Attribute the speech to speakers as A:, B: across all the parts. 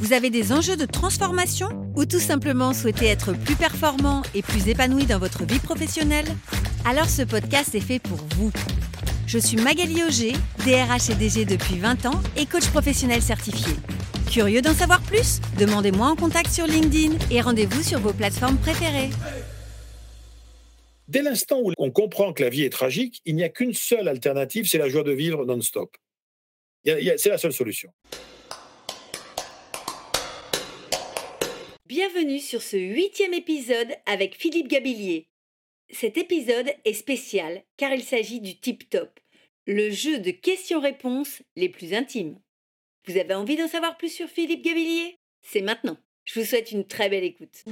A: vous avez des enjeux de transformation ou tout simplement souhaitez être plus performant et plus épanoui dans votre vie professionnelle? Alors ce podcast est fait pour vous. Je suis Magali Auger, DRH et DG depuis 20 ans et coach professionnel certifié. Curieux d'en savoir plus? Demandez-moi en contact sur LinkedIn et rendez-vous sur vos plateformes préférées.
B: Dès l'instant où on comprend que la vie est tragique, il n'y a qu'une seule alternative, c'est la joie de vivre non-stop. C'est la seule solution.
A: Bienvenue sur ce huitième épisode avec Philippe Gabillier. Cet épisode est spécial car il s'agit du Tip Top, le jeu de questions-réponses les plus intimes. Vous avez envie d'en savoir plus sur Philippe Gabillier? C'est maintenant. Je vous souhaite une très belle écoute.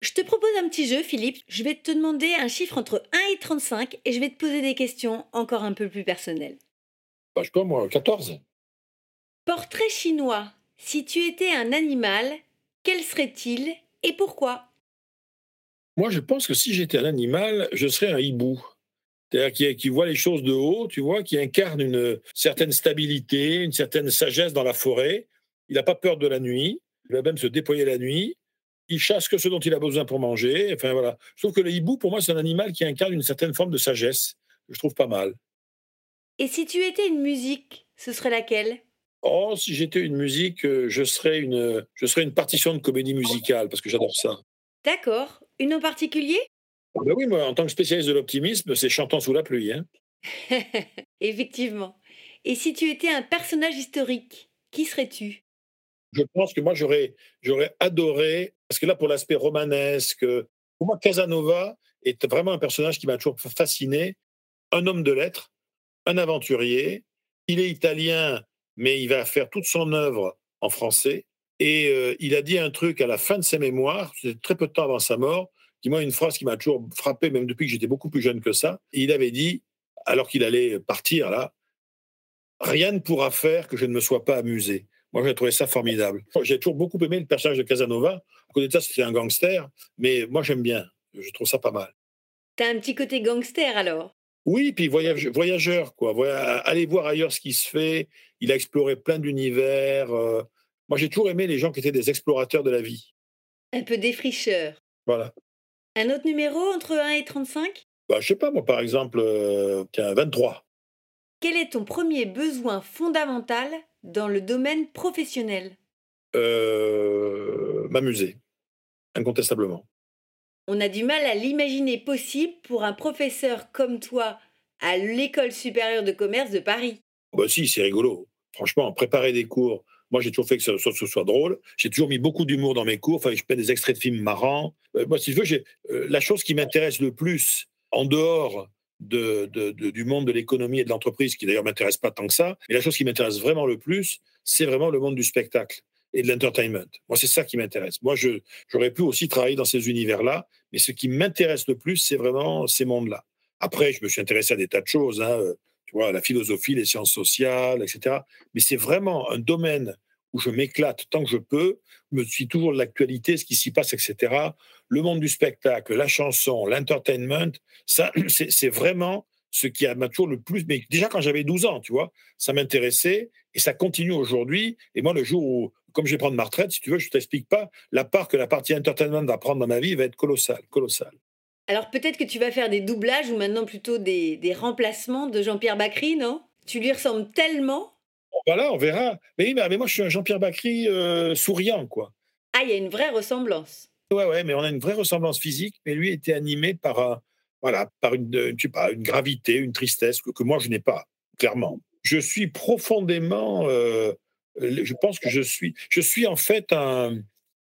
A: Je te propose un petit jeu, Philippe. Je vais te demander un chiffre entre 1 et 35 et je vais te poser des questions encore un peu plus personnelles.
B: Bah, je pas, moi, 14.
A: Portrait chinois. Si tu étais un animal, quel serait-il et pourquoi?
B: Moi, je pense que si j'étais un animal, je serais un hibou. C'est-à-dire qui, qui, voit les choses de haut, tu vois, qui incarne une certaine stabilité, une certaine sagesse dans la forêt. Il n'a pas peur de la nuit. Il va même se déployer la nuit. Il chasse que ce dont il a besoin pour manger. Enfin, voilà. Je trouve que le hibou, pour moi, c'est un animal qui incarne une certaine forme de sagesse. Je trouve pas mal.
A: Et si tu étais une musique, ce serait laquelle?
B: Oh, si j'étais une musique, euh, je serais une, je serais une partition de comédie musicale, parce que j'adore ça.
A: D'accord. Une en particulier?
B: Ah ben Oui, moi, en tant que spécialiste de l'optimisme, c'est chantant sous la pluie. Hein.
A: Effectivement. Et si tu étais un personnage historique, qui serais-tu?
B: Je pense que moi, j'aurais, j'aurais adoré, parce que là, pour l'aspect romanesque, pour moi, Casanova est vraiment un personnage qui m'a toujours fasciné. Un homme de lettres, un aventurier. Il est italien, mais il va faire toute son œuvre en français. Et euh, il a dit un truc à la fin de ses mémoires, très peu de temps avant sa mort, qui moi une phrase qui m'a toujours frappé, même depuis que j'étais beaucoup plus jeune que ça. il avait dit, alors qu'il allait partir là, rien ne pourra faire que je ne me sois pas amusé. Moi, j'ai trouvé ça formidable. J'ai toujours beaucoup aimé le personnage de Casanova. À côté de ça, c'était un gangster, mais moi, j'aime bien. Je trouve ça pas mal.
A: T'as un petit côté gangster alors?
B: Oui, puis voyage, voyageur, quoi. aller voir ailleurs ce qui se fait. Il a exploré plein d'univers. Euh. Moi, j'ai toujours aimé les gens qui étaient des explorateurs de la vie.
A: Un peu défricheur.
B: Voilà.
A: Un autre numéro entre 1 et 35
B: bah, Je sais pas, moi, par exemple, euh, tiens, 23.
A: Quel est ton premier besoin fondamental dans le domaine professionnel?
B: Euh, M'amuser, incontestablement.
A: On a du mal à l'imaginer possible pour un professeur comme toi à l'École supérieure de commerce de Paris.
B: Bah si, c'est rigolo. Franchement, préparer des cours, moi j'ai toujours fait que ce soit, drôle. J'ai toujours mis beaucoup d'humour dans mes cours. Enfin, je fais des extraits de films marrants. Euh, moi, si je veux, euh, la chose qui m'intéresse le plus en dehors de, du monde de l'économie et de l'entreprise, qui d'ailleurs m'intéresse pas tant que ça, mais la chose qui m'intéresse vraiment le plus, c'est vraiment le monde du spectacle et de l'entertainment. Moi, c'est ça qui m'intéresse. Moi, j'aurais pu aussi travailler dans ces univers-là, mais ce qui m'intéresse le plus, c'est vraiment ces mondes-là. Après, je me suis intéressé à des tas de choses, hein, euh, tu vois, la philosophie, les sciences sociales, etc. Mais c'est vraiment un domaine où je m'éclate tant que je peux, je me suis toujours de l'actualité, ce qui s'y passe, etc. Le monde du spectacle, la chanson, l'entertainment, ça, c'est vraiment ce qui m'a toujours le plus. Mais déjà quand j'avais 12 ans, tu vois, ça m'intéressait et ça continue aujourd'hui. Et moi, le jour où, comme je vais prendre ma retraite, si tu veux, je ne t'explique pas, la part que la partie entertainment va prendre dans ma vie va être colossale, colossale.
A: Alors peut-être que tu vas faire des doublages ou maintenant plutôt des, remplacements de Jean-Pierre Bacry, non? Tu lui ressembles tellement
B: Voilà, on verra. Mais, mais moi, je suis un Jean-Pierre Bacry euh, souriant, quoi.
A: Ah, il y a une vraie ressemblance.
B: Ouais, ouais, mais on a une vraie ressemblance physique, mais lui était animé par, voilà, par une, je sais pas, une gravité, une tristesse que, moi, je n'ai pas, clairement. Je suis profondément euh, je pense que je suis, je suis en fait un.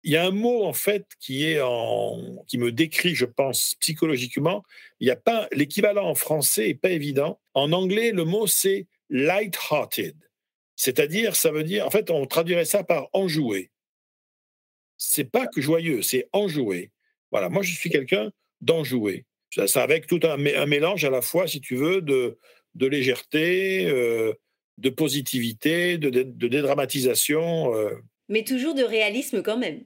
B: Il y a un mot en fait qui est qui me décrit, je pense, psychologiquement. Il y a pas l'équivalent en français est pas évident. En anglais, le mot c'est light-hearted, c'est-à-dire ça veut dire, en fait, on traduirait ça par enjoué. C'est pas que joyeux, c'est enjoué. Voilà, moi je suis quelqu'un d'enjoué. Ça, avec tout un, mélange à la fois, si tu veux, de, de légèreté, euh, de positivité, de, dédramatisation. Euh.
A: Mais toujours de réalisme quand même.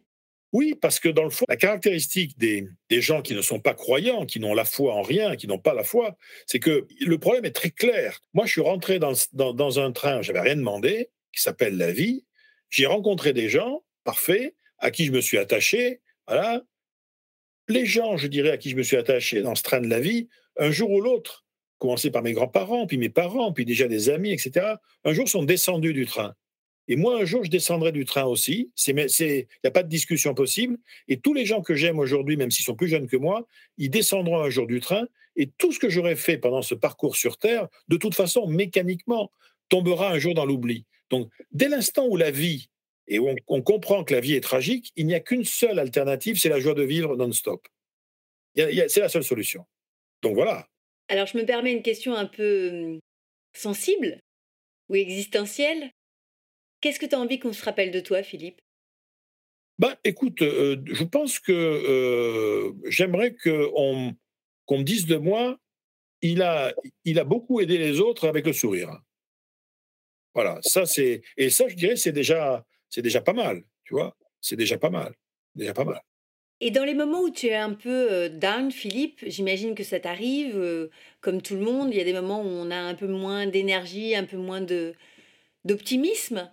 B: Oui, parce que dans le fond, la caractéristique des, des gens qui ne sont pas croyants, qui n'ont la foi en rien, qui n'ont pas la foi, c'est que le problème est très clair. Moi, je suis rentré dans, dans, dans un train, j'avais rien demandé, qui s'appelle la vie. J'ai rencontré des gens, parfaits, à qui je me suis attaché. Voilà. Les gens, je dirais, à qui je me suis attaché dans ce train de la vie, un jour ou l'autre, commencé par mes grands-parents, puis mes parents, puis déjà des amis, etc., un jour sont descendus du train. Et moi, un jour, je descendrai du train aussi. Il n'y a pas de discussion possible. Et tous les gens que j'aime aujourd'hui, même s'ils sont plus jeunes que moi, ils descendront un jour du train. Et tout ce que j'aurais fait pendant ce parcours sur Terre, de toute façon, mécaniquement, tombera un jour dans l'oubli. Donc, dès l'instant où la vie, et où on, comprend que la vie est tragique, il n'y a qu'une seule alternative, c'est la joie de vivre non-stop. C'est la seule solution. Donc voilà,
A: alors, je me permets une question un peu sensible ou existentielle. Qu'est-ce que tu as envie qu'on se rappelle de toi, Philippe?
B: Bah, écoute, je pense que j'aimerais qu'on me dise de moi, il a, il a beaucoup aidé les autres avec le sourire. Voilà, ça c'est et ça je dirais c'est déjà c'est déjà pas mal, tu vois, c'est déjà pas mal, déjà pas mal.
A: Et dans les moments où tu es un peu down, Philippe, j'imagine que ça t'arrive, comme tout le monde, il y a des moments où on a un peu moins d'énergie, un peu moins d'optimisme.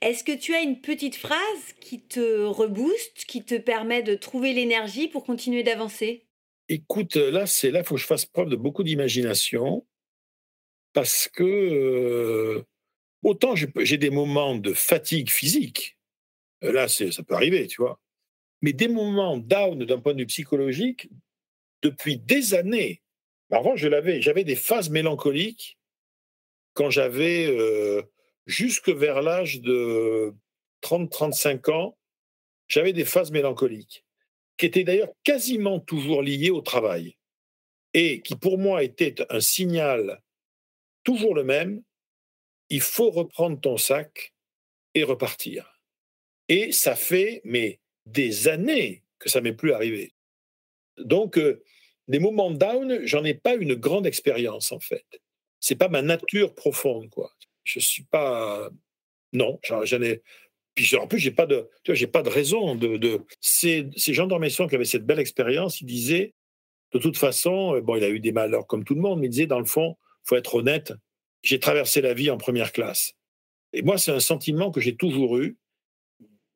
A: Est-ce que tu as une petite phrase qui te rebooste, qui te permet de trouver l'énergie pour continuer d'avancer?
B: Écoute, là, c'est là, faut que je fasse preuve de beaucoup d'imagination, parce que autant j'ai des moments de fatigue physique, là, ça peut arriver, tu vois mais des moments down d'un point de vue psychologique depuis des années. Avant, je l'avais, j'avais des phases mélancoliques quand j'avais euh, jusque vers l'âge de 30-35 ans, j'avais des phases mélancoliques qui étaient d'ailleurs quasiment toujours liées au travail et qui pour moi étaient un signal toujours le même, il faut reprendre ton sac et repartir. Et ça fait, mais des années que ça m'est plus arrivé. Donc, euh, des moments down, j'en ai pas une grande expérience en fait. C'est pas ma nature profonde, quoi. Je suis pas, non, j'en ai. En plus, j'ai pas de, tu vois, j'ai pas de raison de. de... Ces, ces gens dans mes soins qui avaient cette belle expérience, ils disaient, de toute façon, euh, bon, il a eu des malheurs comme tout le monde, mais ils disaient, dans le fond, faut être honnête. J'ai traversé la vie en première classe. Et moi, c'est un sentiment que j'ai toujours eu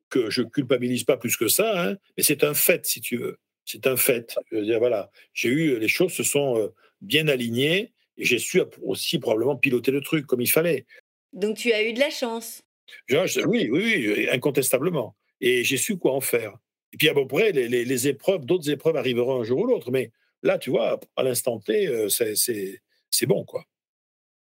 B: que je culpabilise pas plus que ça, hein, mais c'est un fait, si tu veux. C'est un fait. Je veux dire, voilà, j'ai eu, les choses se sont euh, bien alignées et j'ai su aussi probablement piloter le truc comme il fallait.
A: Donc tu as eu de la chance.
B: oui, oui, oui, incontestablement. Et j'ai su quoi en faire. Et puis à peu près, les, les, épreuves, d'autres épreuves arriveront un jour ou l'autre. Mais là, tu vois, à l'instant T, euh, c'est bon, quoi.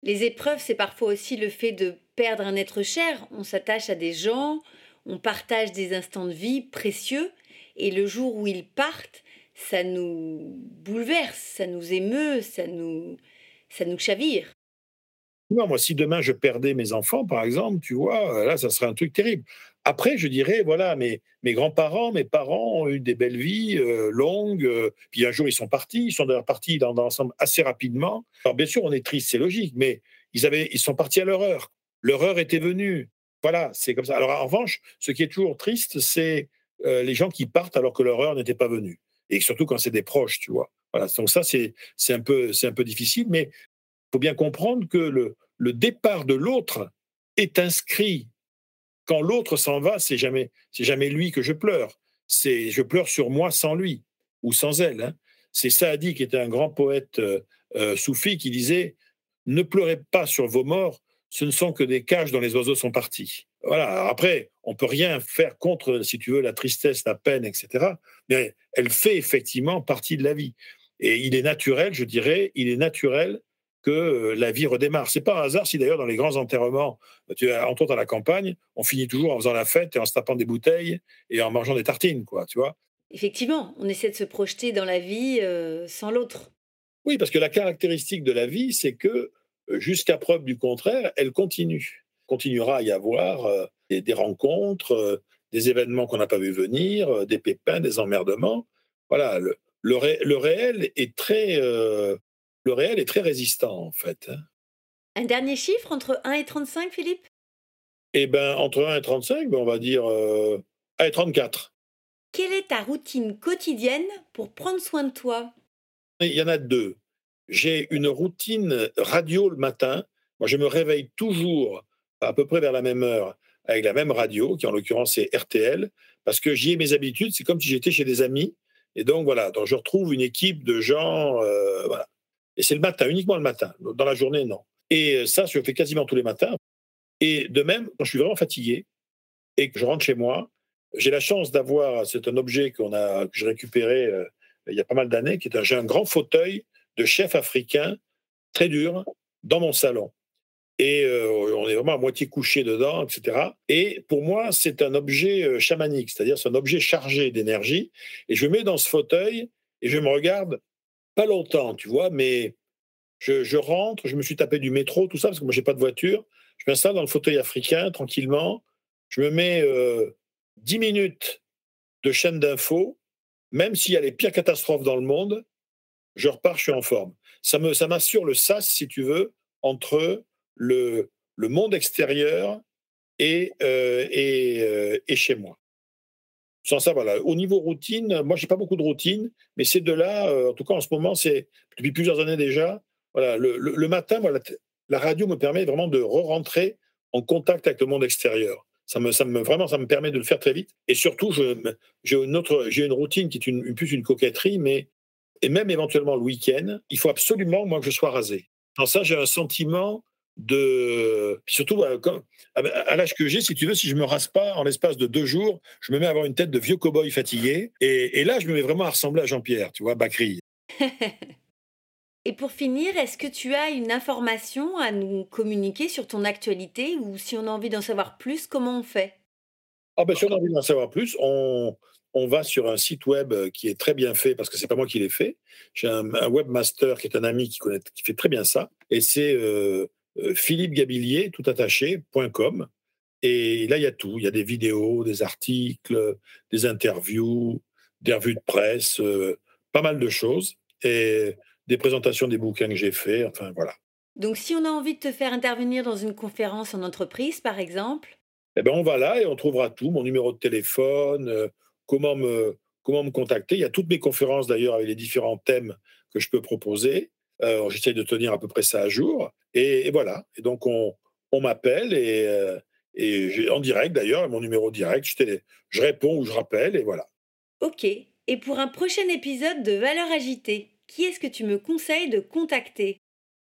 A: Les épreuves, c'est parfois aussi le fait de perdre un être cher. On s'attache à des gens, on partage des instants de vie précieux et le jour où ils partent, ça nous bouleverse, ça nous émeut, ça nous, ça nous chavire.
B: moi, si demain je perdais mes enfants, par exemple, tu vois, là, ça serait un truc terrible. Après, je dirais, voilà, mes, mes grands-parents, mes parents ont eu des belles vies euh, longues, euh, puis un jour ils sont partis, ils sont partis dans, l'ensemble assez rapidement. Alors bien sûr, on est triste, c'est logique, mais ils, avaient, ils sont partis à leur heure. Leur heure était venue. Voilà, c'est comme ça. Alors en revanche, ce qui est toujours triste, c'est euh, les gens qui partent alors que leur heure n'était pas venue. Et surtout quand c'est des proches, tu vois. Donc ça, c'est un, peu, difficile, mais il faut bien comprendre que le, le départ de l'autre est inscrit. Quand l'autre s'en va, c'est jamais, jamais lui que je pleure. C'est je pleure sur moi sans lui ou sans elle. Hein. C'est Saadi qui était un grand poète euh, euh, soufi qui disait Ne pleurez pas sur vos morts, ce ne sont que des cages dont les oiseaux sont partis. Voilà. Après, on peut rien faire contre, si tu veux, la tristesse, la peine, etc. Mais elle fait effectivement partie de la vie. Et il est naturel, je dirais, il est naturel que euh, la vie redémarre. C'est pas un hasard si d'ailleurs dans les grands enterrements, tu entre autres à la campagne, on finit toujours en faisant la fête et en se tapant des bouteilles et en mangeant des tartines, quoi, tu vois.
A: Effectivement, on essaie de se projeter dans la vie euh, sans l'autre.
B: Oui, parce que la caractéristique de la vie, c'est que jusqu'à preuve du contraire, elle continue. Continuera à y avoir euh, des, rencontres, euh, des événements qu'on n'a pas vu venir, euh, des pépins, des emmerdements. voilà, le, le, réel est très, euh, le réel est très résistant en fait. Hein.
A: Un dernier chiffre entre 1 et 35, Philippe?
B: Eh ben entre 1 et 35, ben, on va dire euh, 1 et 34.
A: Quelle est ta routine quotidienne pour prendre soin de toi?
B: Il y en a deux. J'ai une routine radio le matin. Moi, je me réveille toujours à peu près vers la même heure avec la même radio, qui en l'occurrence est RTL, parce que j'y ai mes habitudes. C'est comme si j'étais chez des amis. Et donc voilà, donc je retrouve une équipe de gens. Euh. Et c'est le matin, uniquement le matin. Dans la journée, non. Et euh, ça, je le fais quasiment tous les matins. Et de même, quand je suis vraiment fatigué et que je rentre chez moi, j'ai la chance d'avoir, c'est un objet qu'on a, que j'ai récupéré euh, il y a pas mal d'années, qui est un, un grand fauteuil de chef africain, très dur, dans mon salon. Et euh, on est vraiment à moitié couché dedans, etc. Et pour moi, c'est un objet chamanique, c'est-à-dire c'est un objet chargé d'énergie. Et je me mets dans ce fauteuil et je me regarde pas longtemps, tu vois, mais je, rentre, je me suis tapé du métro, tout ça, parce que moi, j'ai pas de voiture. Je m'installe dans le fauteuil africain tranquillement. Je me mets euh, 10 minutes de chaîne d'infos, même s'il y a les pires catastrophes dans le monde, je repars, je suis en forme. Ça, me, ça m'assure le sas, si tu veux, entre le, le monde extérieur et, euh, et, euh, et chez moi. Sans ça, voilà. Au niveau routine, moi, j'ai pas beaucoup de routine, mais ces deux-là, euh, en tout cas en ce moment, c'est depuis plusieurs années déjà. Voilà, le, matin, voilà, la radio me permet vraiment de re-rentrer en contact avec le monde extérieur. Ça me, ça me, vraiment, ça me permet de le faire très vite. Et surtout, j'ai une une routine qui est une, plus une coquetterie, mais et même éventuellement le week-end, il faut absolument moi que je sois rasé. Sans ça, j'ai un sentiment de. Puis surtout, à l'âge que j'ai, si tu veux, si je me rase pas en l'espace de deux jours, je me mets à avoir une tête de vieux cow-boy fatigué. Et, là, je me mets vraiment à ressembler à Jean-Pierre, tu vois, Bacri.
A: et pour finir, est-ce que tu as une information à nous communiquer sur ton actualité ou si on a envie d'en savoir plus, comment on fait?
B: Ah ben, Si on a envie d'en savoir plus, on, on va sur un site web qui est très bien fait parce que c'est pas moi qui l'ai fait. J'ai un, webmaster qui est un ami qui connaît, qui fait très bien ça, et c'est euh, euh, Philippe Gabillier, tout attaché.com. Et là, il y a tout. Il y a des vidéos, des articles, des interviews, des revues de presse, euh, pas mal de choses. Et des présentations des bouquins que j'ai faits. Enfin, voilà.
A: Donc, si on a envie de te faire intervenir dans une conférence en entreprise, par exemple?
B: Eh bien, on va là et on trouvera tout. Mon numéro de téléphone, euh, comment, me, comment me contacter. Il y a toutes mes conférences, d'ailleurs, avec les différents thèmes que je peux proposer. Euh, J'essaie de tenir à peu près ça à jour. Et, voilà. Et donc, on, on m'appelle et, euh, et en direct d'ailleurs, mon numéro direct, je, je réponds ou je rappelle et voilà.
A: Ok. Et pour un prochain épisode de Valeurs agitées, qui est-ce que tu me conseilles de contacter?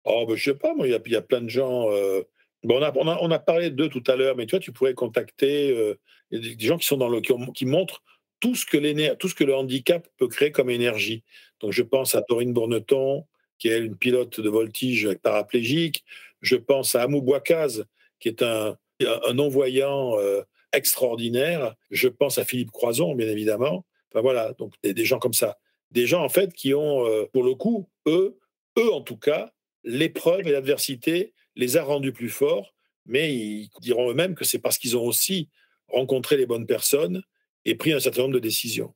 B: Oh, ben, je sais pas, moi, il y, y, a plein de gens. Euh, bon, on, a, on, a, on, a, parlé d'eux tout à l'heure, mais tu vois, tu pourrais contacter euh, des, gens qui sont dans le, qui, qui montrent tout ce, que tout ce que le handicap peut créer comme énergie. Donc, je pense à Dorine Bourneton, qui est une pilote de voltige paraplégique. Je pense à Amou Bouakaz, qui est un, un non-voyant euh, extraordinaire. Je pense à Philippe Croison, bien évidemment. Enfin voilà, donc des, gens comme ça. Des gens, en fait, qui ont, euh, pour le coup, eux, eux en tout cas, l'épreuve et l'adversité les a rendus plus forts, mais ils diront eux-mêmes que c'est parce qu'ils ont aussi rencontré les bonnes personnes et pris un certain nombre de décisions.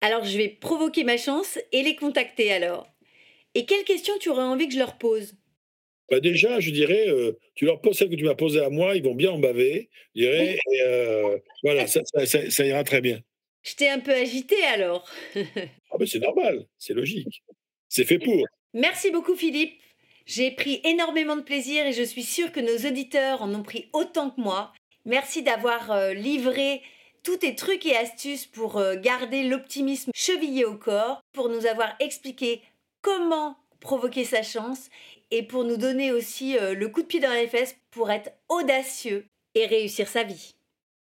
A: Alors je vais provoquer ma chance et les contacter alors. Et quelles questions tu aurais envie que je leur pose?
B: Bah déjà, je dirais, euh, tu leur poses celle que tu m'as posée à moi, ils vont bien en baver. Je dirais, euh, voilà, ça, ira très bien.
A: Je t'ai un peu agité alors.
B: ah ben c'est normal, c'est logique. C'est fait pour.
A: Merci beaucoup Philippe. J'ai pris énormément de plaisir et je suis sûre que nos auditeurs en ont pris autant que moi. Merci d'avoir euh, livré tous tes trucs et astuces pour garder l'optimisme chevillé au corps, pour nous avoir expliqué comment provoquer sa chance et pour nous donner aussi euh, le coup de pied dans les fesses pour être audacieux et réussir sa vie.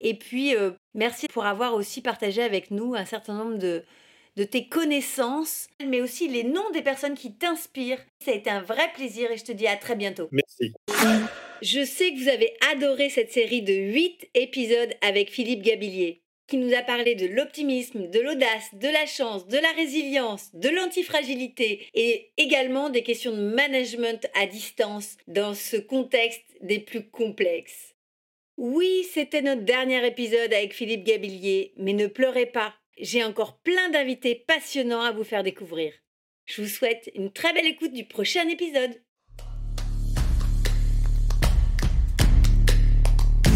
A: Et puis, euh, merci pour avoir aussi partagé avec nous un certain nombre de, de tes connaissances, mais aussi les noms des personnes qui t'inspirent. Ça a été un vrai plaisir et je te dis à très bientôt.
B: Merci.
A: Je sais que vous avez adoré cette série de 8 épisodes avec Philippe Gabillier qui nous a parlé de l'optimisme, de l'audace, de la chance, de la résilience, de l'antifragilité et également des questions de management à distance dans ce contexte des plus complexes. Oui, c'était notre dernier épisode avec Philippe Gabillier, mais ne pleurez pas. J'ai encore plein d'invités passionnants à vous faire découvrir. Je vous souhaite une très belle écoute du prochain épisode.